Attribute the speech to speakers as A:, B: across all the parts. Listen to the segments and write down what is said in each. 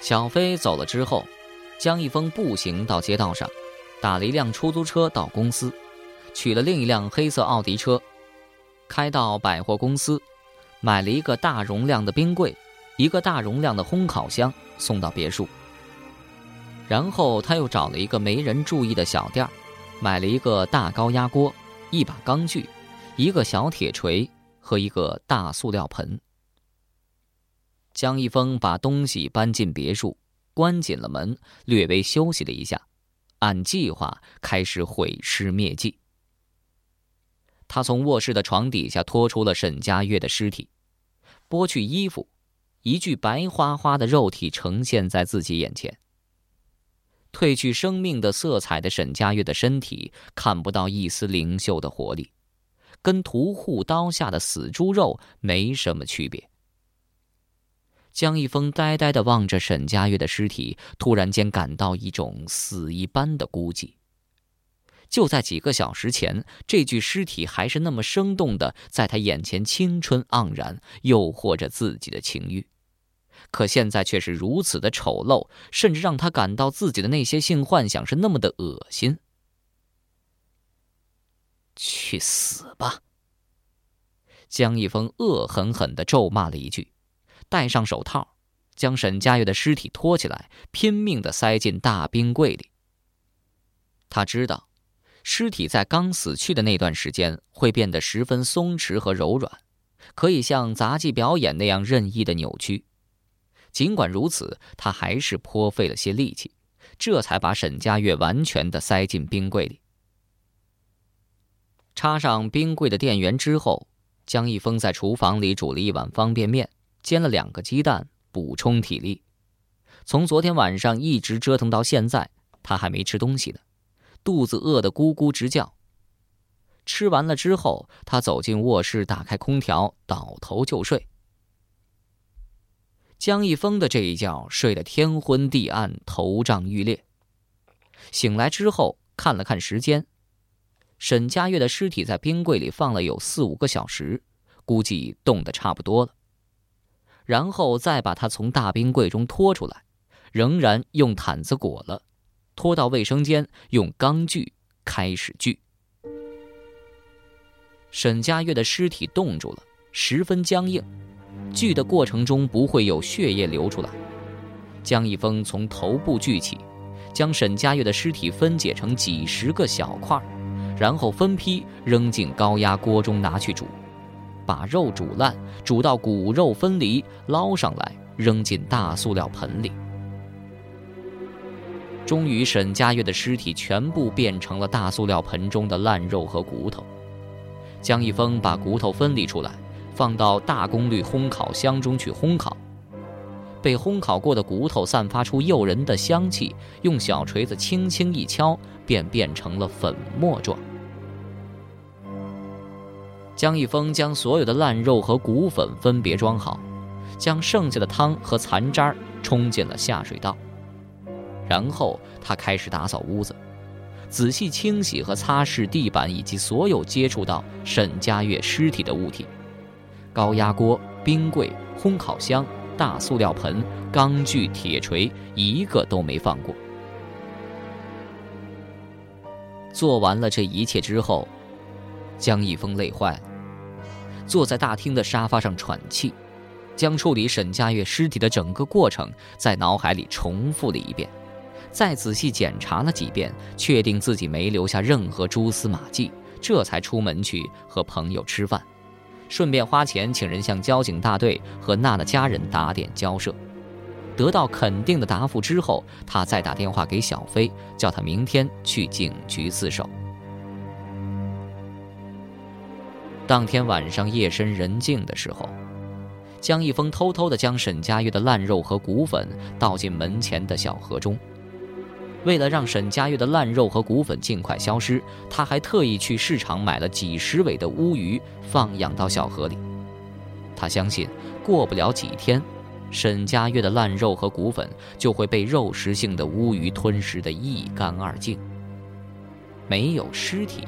A: 小飞走了之后，江一峰步行到街道上，打了一辆出租车到公司，取了另一辆黑色奥迪车，开到百货公司，买了一个大容量的冰柜，一个大容量的烘烤箱，送到别墅。然后他又找了一个没人注意的小店买了一个大高压锅，一把钢锯，一个小铁锤和一个大塑料盆。江一峰把东西搬进别墅，关紧了门，略微休息了一下，按计划开始毁尸灭迹。他从卧室的床底下拖出了沈佳悦的尸体，剥去衣服，一具白花花的肉体呈现在自己眼前。褪去生命的色彩的沈佳悦的身体看不到一丝灵秀的活力，跟屠户刀下的死猪肉没什么区别。江一峰呆呆地望着沈佳悦的尸体，突然间感到一种死一般的孤寂。就在几个小时前，这具尸体还是那么生动的，在他眼前青春盎然，诱惑着自己的情欲；可现在却是如此的丑陋，甚至让他感到自己的那些性幻想是那么的恶心。去死吧！江一峰恶狠狠地咒骂了一句。戴上手套，将沈佳悦的尸体拖起来，拼命地塞进大冰柜里。他知道，尸体在刚死去的那段时间会变得十分松弛和柔软，可以像杂技表演那样任意的扭曲。尽管如此，他还是颇费了些力气，这才把沈佳悦完全地塞进冰柜里。插上冰柜的电源之后，江一峰在厨房里煮了一碗方便面。煎了两个鸡蛋，补充体力。从昨天晚上一直折腾到现在，他还没吃东西呢，肚子饿得咕咕直叫。吃完了之后，他走进卧室，打开空调，倒头就睡。江一峰的这一觉睡得天昏地暗，头胀欲裂。醒来之后，看了看时间，沈佳悦的尸体在冰柜里放了有四五个小时，估计冻得差不多了。然后再把他从大冰柜中拖出来，仍然用毯子裹了，拖到卫生间，用钢锯开始锯。沈佳悦的尸体冻住了，十分僵硬，锯的过程中不会有血液流出来。江一峰从头部锯起，将沈佳悦的尸体分解成几十个小块，然后分批扔进高压锅中拿去煮。把肉煮烂，煮到骨肉分离，捞上来扔进大塑料盆里。终于，沈佳悦的尸体全部变成了大塑料盆中的烂肉和骨头。江一峰把骨头分离出来，放到大功率烘烤箱中去烘烤。被烘烤过的骨头散发出诱人的香气，用小锤子轻轻一敲，便变成了粉末状。江一峰将所有的烂肉和骨粉分别装好，将剩下的汤和残渣冲进了下水道。然后他开始打扫屋子，仔细清洗和擦拭地板以及所有接触到沈佳悦尸体的物体：高压锅、冰柜、烘烤箱、大塑料盆、钢锯、铁锤，一个都没放过。做完了这一切之后。江一峰累坏。了，坐在大厅的沙发上喘气，将处理沈佳悦尸体的整个过程在脑海里重复了一遍，再仔细检查了几遍，确定自己没留下任何蛛丝马迹，这才出门去和朋友吃饭，顺便花钱请人向交警大队和娜的家人打点交涉。得到肯定的答复之后，他再打电话给小飞，叫他明天去警局自首。当天晚上夜深人静的时候，江一峰偷偷地将沈佳悦的烂肉和骨粉倒进门前的小河中。为了让沈佳悦的烂肉和骨粉尽快消失，他还特意去市场买了几十尾的乌鱼放养到小河里。他相信，过不了几天，沈佳悦的烂肉和骨粉就会被肉食性的乌鱼吞食得一干二净。没有尸体。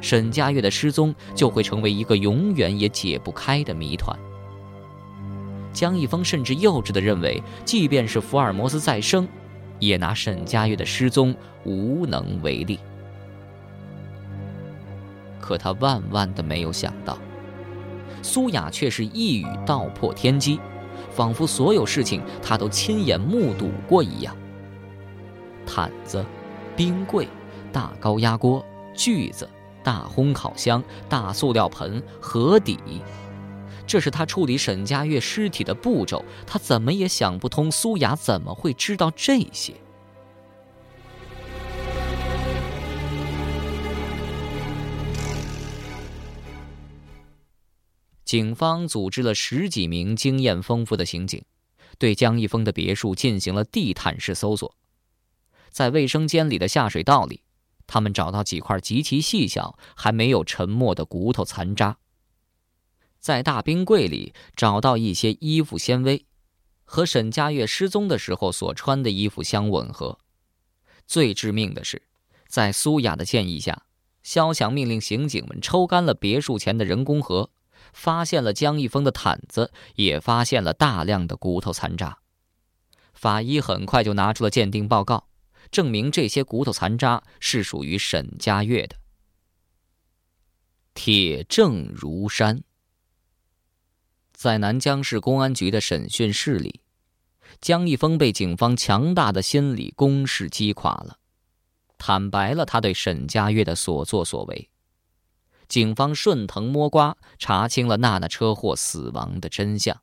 A: 沈佳悦的失踪就会成为一个永远也解不开的谜团。江一峰甚至幼稚地认为，即便是福尔摩斯再生，也拿沈佳悦的失踪无能为力。可他万万的没有想到，苏雅却是一语道破天机，仿佛所有事情他都亲眼目睹过一样。毯子、冰柜、大高压锅、锯子、大烘烤箱、大塑料盆、河底。这是他处理沈佳悦尸体的步骤，他怎么也想不通苏雅怎么会知道这些。警方组织了十几名经验丰富的刑警，对江一峰的别墅进行了地毯式搜索。在卫生间里的下水道里，他们找到几块极其细小、还没有沉没的骨头残渣。在大冰柜里找到一些衣服纤维，和沈佳悦失踪的时候所穿的衣服相吻合。最致命的是，在苏雅的建议下，肖强命令刑警们抽干了别墅前的人工河，发现了江一峰的毯子，也发现了大量的骨头残渣。法医很快就拿出了鉴定报告，证明这些骨头残渣是属于沈佳悦的。铁证如山。在南江市公安局的审讯室里，江一峰被警方强大的心理攻势击垮了，坦白了他对沈佳悦的所作所为。警方顺藤摸瓜，查清了娜娜车祸死亡的真相。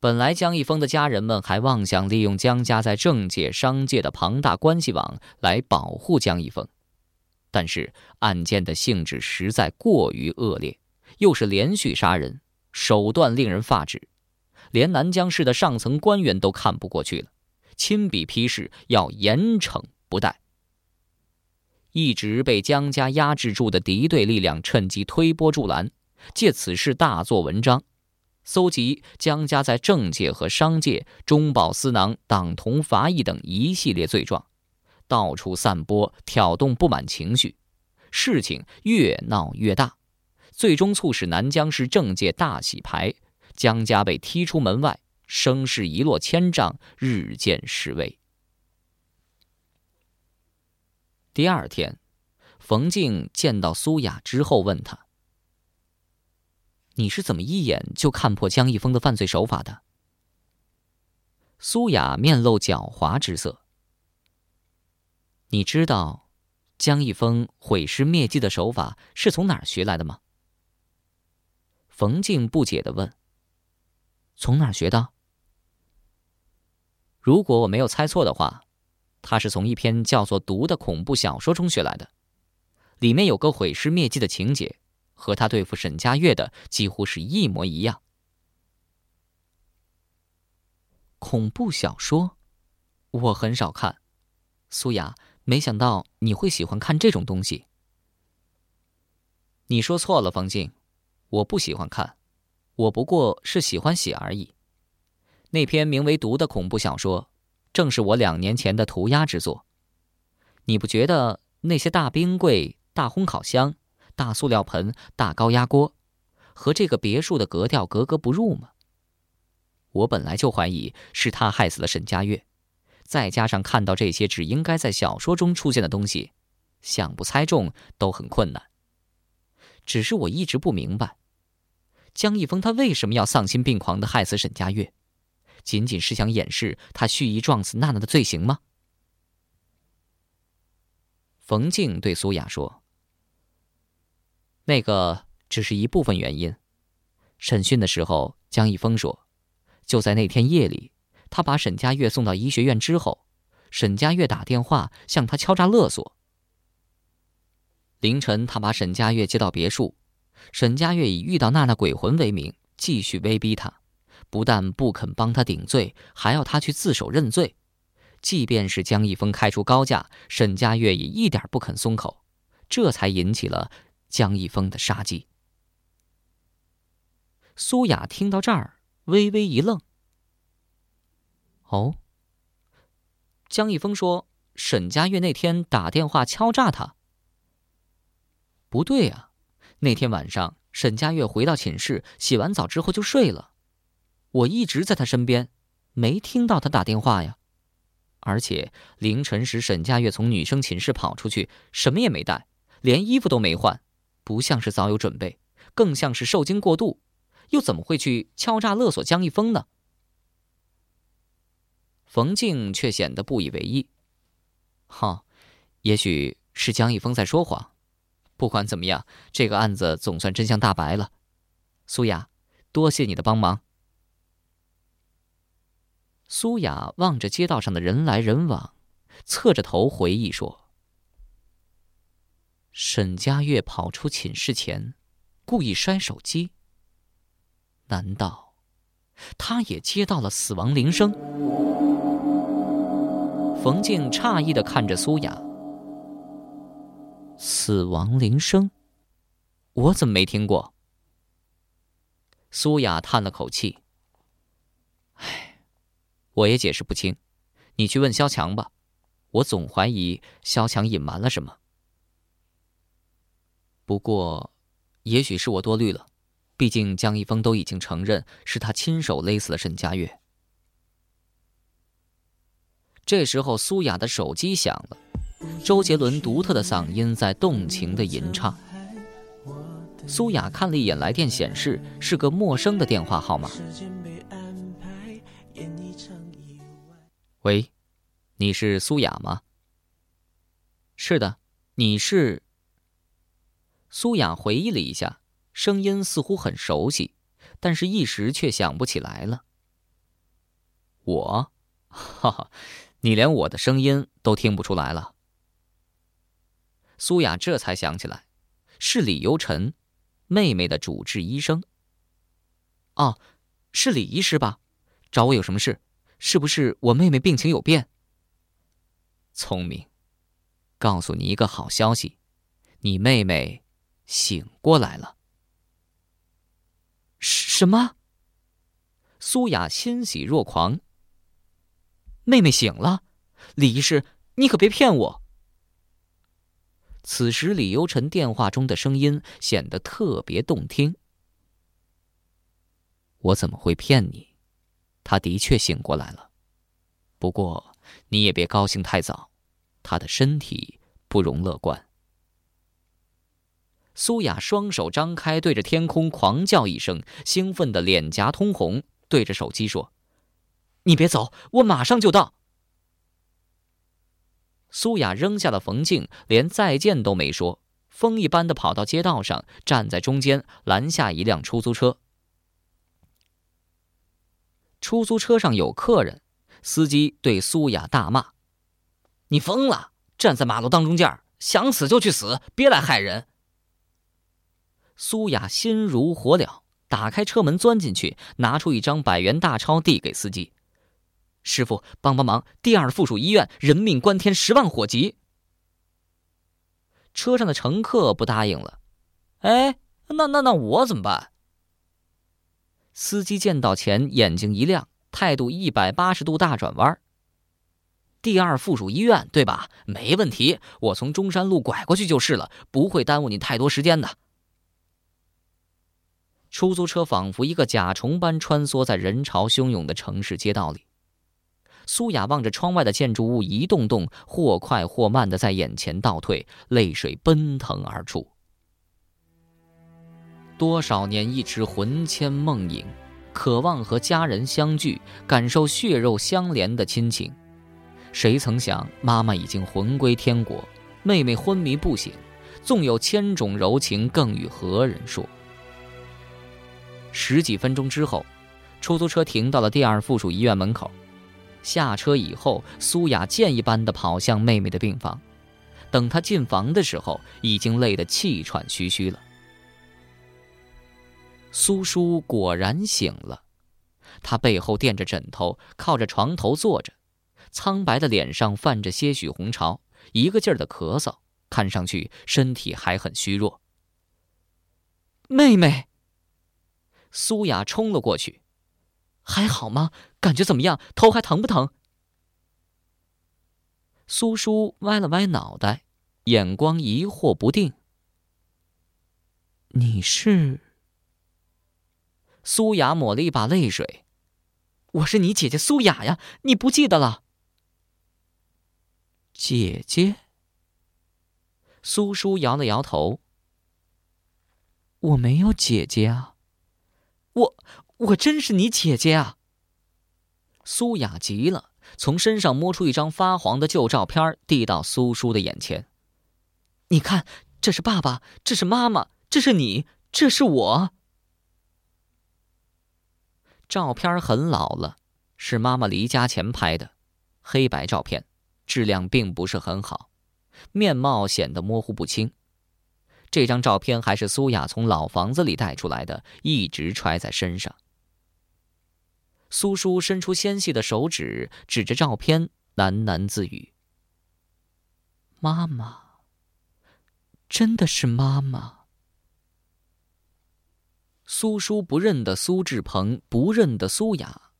A: 本来江一峰的家人们还妄想利用江家在政界、商界的庞大关系网来保护江一峰，但是案件的性质实在过于恶劣。又是连续杀人，手段令人发指，连南江市的上层官员都看不过去了，亲笔批示要严惩不贷。一直被江家压制住的敌对力量趁机推波助澜，借此事大做文章，搜集江家在政界和商界中饱私囊、党同伐异等一系列罪状，到处散播挑动不满情绪，事情越闹越大。最终促使南江市政界大洗牌，江家被踢出门外，声势一落千丈，日渐式微。第二天，冯静见到苏雅之后，问他：“你是怎么一眼就看破江一峰的犯罪手法的？”苏雅面露狡猾之色：“你知道，江一峰毁尸灭迹的手法是从哪儿学来的吗？”冯静不解的问：“从哪儿学的？如果我没有猜错的话，他是从一篇叫做《毒》的恐怖小说中学来的，里面有个毁尸灭迹的情节，和他对付沈佳悦的几乎是一模一样。恐怖小说，我很少看。苏雅，没想到你会喜欢看这种东西。你说错了，冯静。”我不喜欢看，我不过是喜欢写而已。那篇名为《毒》的恐怖小说，正是我两年前的涂鸦之作。你不觉得那些大冰柜、大烘烤箱、大塑料盆、大高压锅，和这个别墅的格调格格不入吗？我本来就怀疑是他害死了沈佳悦，再加上看到这些只应该在小说中出现的东西，想不猜中都很困难。只是我一直不明白。江一峰他为什么要丧心病狂的害死沈佳悦？仅仅是想掩饰他蓄意撞死娜娜的罪行吗？冯静对苏雅说：“那个只是一部分原因。审讯的时候，江一峰说，就在那天夜里，他把沈佳悦送到医学院之后，沈佳悦打电话向他敲诈勒索。凌晨，他把沈佳悦接到别墅。”沈佳悦以遇到娜娜鬼魂为名，继续威逼他，不但不肯帮他顶罪，还要他去自首认罪。即便是江一峰开出高价，沈佳悦也一点不肯松口，这才引起了江一峰的杀机。苏雅听到这儿，微微一愣。哦，江一峰说沈佳悦那天打电话敲诈他，不对啊。那天晚上，沈佳悦回到寝室，洗完澡之后就睡了。我一直在他身边，没听到他打电话呀。而且凌晨时，沈佳悦从女生寝室跑出去，什么也没带，连衣服都没换，不像是早有准备，更像是受惊过度。又怎么会去敲诈勒索江一峰呢？冯静却显得不以为意。哈，也许是江一峰在说谎。不管怎么样，这个案子总算真相大白了。苏雅，多谢你的帮忙。苏雅望着街道上的人来人往，侧着头回忆说：“沈佳悦跑出寝室前，故意摔手机。难道他也接到了死亡铃声？”冯静诧异的看着苏雅：“死亡铃声，我怎么没听过？”苏雅叹了口气。哎我也解释不清，你去问肖强吧。我总怀疑肖强隐瞒了什么。不过，也许是我多虑了，毕竟江一峰都已经承认是他亲手勒死了沈佳悦。这时候，苏雅的手机响了，周杰伦独特的嗓音在动情的吟唱。苏雅看了一眼来电显示，是个陌生的电话号码。喂，你是苏雅吗？是的，你是。苏雅回忆了一下，声音似乎很熟悉，但是一时却想不起来了。我，哈哈，你连我的声音都听不出来了。苏雅这才想起来，是李由臣，妹妹的主治医生。哦，是李医师吧？找我有什么事？是不是我妹妹病情有变？聪明，告诉你一个好消息，你妹妹醒过来了。什么？苏雅欣喜若狂。妹妹醒了，李医师，你可别骗我。此时李由臣电话中的声音显得特别动听。我怎么会骗你？他的确醒过来了，不过你也别高兴太早，他的身体不容乐观。苏雅双手张开，对着天空狂叫一声，兴奋的脸颊通红，对着手机说：“你别走，我马上就到。”苏雅扔下了冯静，连再见都没说，风一般的跑到街道上，站在中间，拦下一辆出租车。出租车上有客人，司机对苏雅大骂：“你疯了！站在马路当中间，想死就去死，别来害人。”苏雅心如火燎，打开车门钻进去，拿出一张百元大钞递给司机：“师傅，帮帮忙！第二附属医院人命关天，十万火急。”车上的乘客不答应了：“哎，那那那我怎么办？”司机见到钱，眼睛一亮，态度一百八十度大转弯。第二附属医院对吧？没问题，我从中山路拐过去就是了，不会耽误你太多时间的。出租车仿佛一个甲虫般穿梭在人潮汹涌的城市街道里。苏雅望着窗外的建筑物一栋栋或快或慢的在眼前倒退，泪水奔腾而出。多少年一直魂牵梦萦，渴望和家人相聚，感受血肉相连的亲情。谁曾想，妈妈已经魂归天国，妹妹昏迷不醒，纵有千种柔情，更与何人说？十几分钟之后，出租车停到了第二附属医院门口。下车以后，苏雅箭一般的跑向妹妹的病房。等她进房的时候，已经累得气喘吁吁了。苏叔果然醒了，他背后垫着枕头，靠着床头坐着，苍白的脸上泛着些许红潮，一个劲儿的咳嗽，看上去身体还很虚弱。妹妹，苏雅冲了过去，还好吗？感觉怎么样？头还疼不疼？苏叔歪了歪脑袋，眼光疑惑不定。
B: 你是？
A: 苏雅抹了一把泪水。
B: 我是你姐姐苏雅呀，你不记得了？姐姐。
A: 苏叔摇了摇头。
B: 我没有姐姐啊。我，我真是你姐姐啊。
A: 苏雅急了，从身上摸出一张发黄的旧照片，递到苏叔的眼前。
B: 你看，这是爸爸，这是妈妈，这是你，这是我。
A: 照片很老了，是妈妈离家前拍的，黑白照片，质量并不是很好，面貌显得模糊不清。这张照片还是苏雅从老房子里带出来的，一直揣在身上。苏叔伸出纤细的手指，指着照片喃喃自语：“
B: 妈妈，真的是妈妈。”
A: 苏叔不认得苏志鹏，不认得苏雅，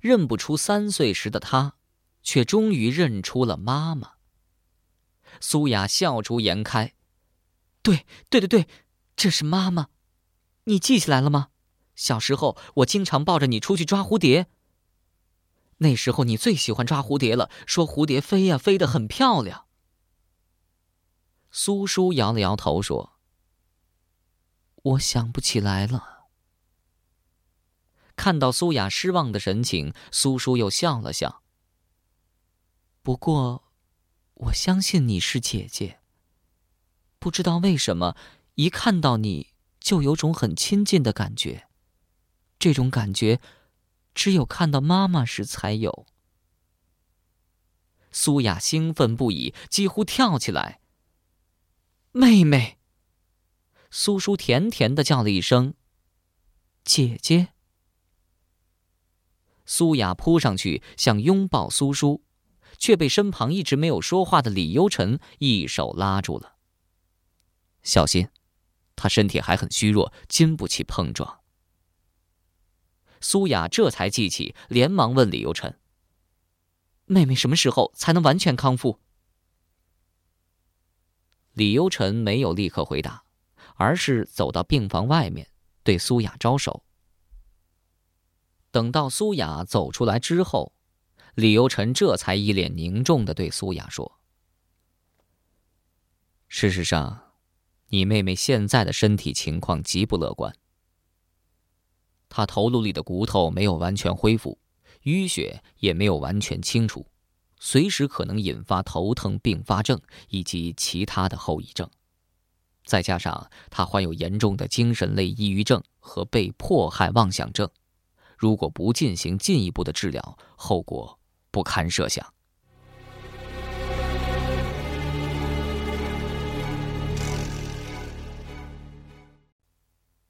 A: 认不出三岁时的他，却终于认出了妈妈。苏雅笑逐颜开：“
B: 对，对对对，这是妈妈，你记起来了吗？小时候我经常抱着你出去抓蝴蝶。那时候你最喜欢抓蝴蝶了，说蝴蝶飞呀飞得很漂亮。”
A: 苏叔摇了摇头说：“
B: 我想不起来了。”
A: 看到苏雅失望的神情，苏叔又笑了笑。
B: 不过，我相信你是姐姐。不知道为什么，一看到你就有种很亲近的感觉。这种感觉，只有看到妈妈时才有。
A: 苏雅兴奋不已，几乎跳起来。
B: 妹妹，
A: 苏叔甜甜的叫了一声：“
B: 姐姐。”
A: 苏雅扑上去想拥抱苏叔，却被身旁一直没有说话的李优辰一手拉住了。小心，他身体还很虚弱，经不起碰撞。苏雅这才记起，连忙问李优辰：“
B: 妹妹什么时候才能完全康复？”
A: 李优辰没有立刻回答，而是走到病房外面，对苏雅招手。等到苏雅走出来之后，李由臣这才一脸凝重的对苏雅说：“事实上，你妹妹现在的身体情况极不乐观。她头颅里的骨头没有完全恢复，淤血也没有完全清除，随时可能引发头疼并发症以及其他的后遗症。再加上她患有严重的精神类抑郁症和被迫害妄想症。”如果不进行进一步的治疗，后果不堪设想。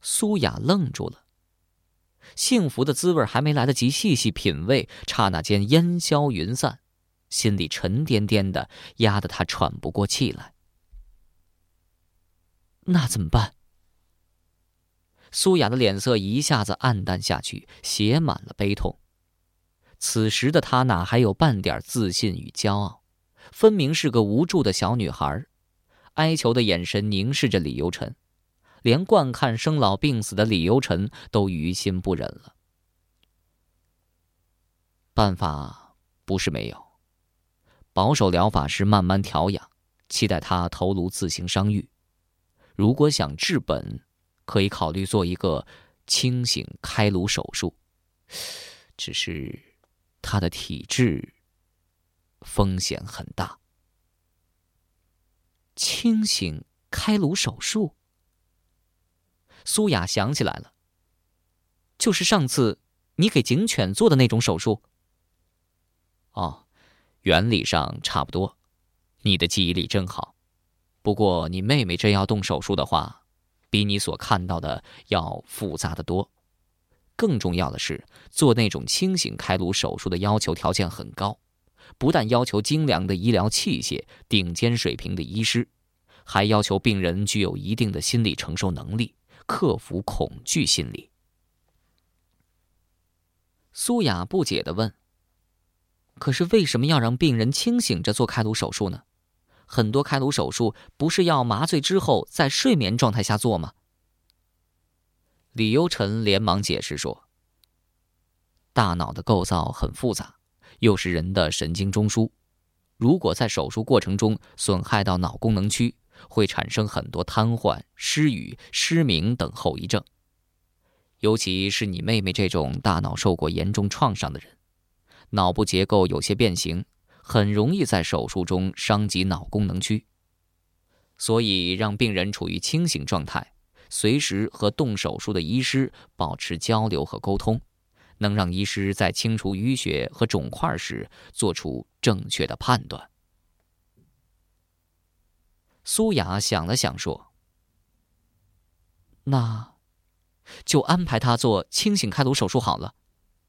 A: 苏雅愣住了，幸福的滋味还没来得及细细品味，刹那间烟消云散，心里沉甸甸的，压得她喘不过气来。
B: 那怎么办？
A: 苏雅的脸色一下子暗淡下去，写满了悲痛。此时的她哪还有半点自信与骄傲？分明是个无助的小女孩，哀求的眼神凝视着李由臣，连观看生老病死的李由臣都于心不忍了。办法不是没有，保守疗法是慢慢调养，期待他头颅自行伤愈。如果想治本。可以考虑做一个清醒开颅手术，只是他的体质风险很大。
B: 清醒开颅手术，
A: 苏雅想起来了，就是上次你给警犬做的那种手术。哦，原理上差不多，你的记忆力真好。不过你妹妹真要动手术的话。比你所看到的要复杂的多，更重要的是，做那种清醒开颅手术的要求条件很高，不但要求精良的医疗器械、顶尖水平的医师，还要求病人具有一定的心理承受能力，克服恐惧心理。苏雅不解地问：“可是为什么要让病人清醒着做开颅手术呢？”很多开颅手术不是要麻醉之后在睡眠状态下做吗？李优臣连忙解释说：“大脑的构造很复杂，又是人的神经中枢，如果在手术过程中损害到脑功能区，会产生很多瘫痪、失语、失明等后遗症。尤其是你妹妹这种大脑受过严重创伤的人，脑部结构有些变形，很容易在手术中伤及脑功能区。所以，让病人处于清醒状态。”随时和动手术的医师保持交流和沟通，能让医师在清除淤血和肿块时做出正确的判断。苏雅想了想说：“
B: 那，就安排他做清醒开颅手术好了，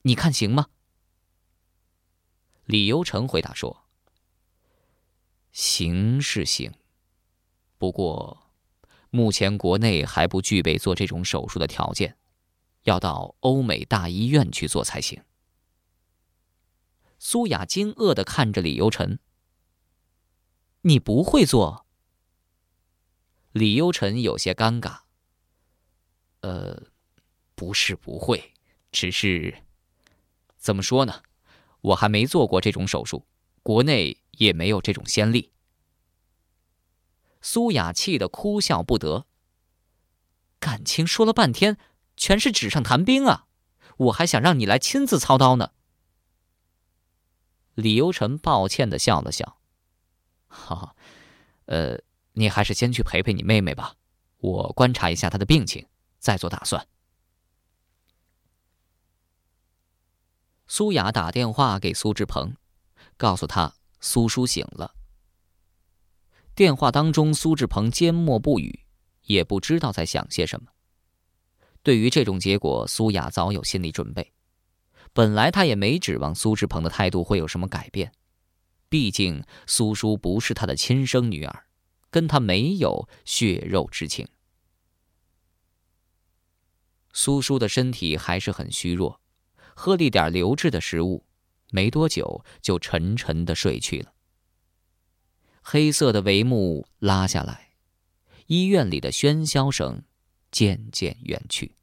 B: 你看行吗？”
A: 李优成回答说：“行是行，不过……”目前国内还不具备做这种手术的条件，要到欧美大医院去做才行。
B: 苏雅惊愕的看着李优成：“你不会做？”
A: 李优臣有些尴尬：“呃，不是不会，只是怎么说呢？我还没做过这种手术，国内也没有这种先例。”
B: 苏雅气得哭笑不得。感情说了半天，全是纸上谈兵啊！我还想让你来亲自操刀呢。
A: 李优臣抱歉的笑了笑：“哈哈，呃，你还是先去陪陪你妹妹吧，我观察一下她的病情，再做打算。”苏雅打电话给苏志鹏，告诉他苏叔醒了。电话当中，苏志鹏缄默不语，也不知道在想些什么。对于这种结果，苏雅早有心理准备。本来他也没指望苏志鹏的态度会有什么改变，毕竟苏叔不是他的亲生女儿，跟他没有血肉之情。苏叔的身体还是很虚弱，喝了一点流质的食物，没多久就沉沉的睡去了。黑色的帷幕拉下来，医院里的喧嚣声渐渐远去。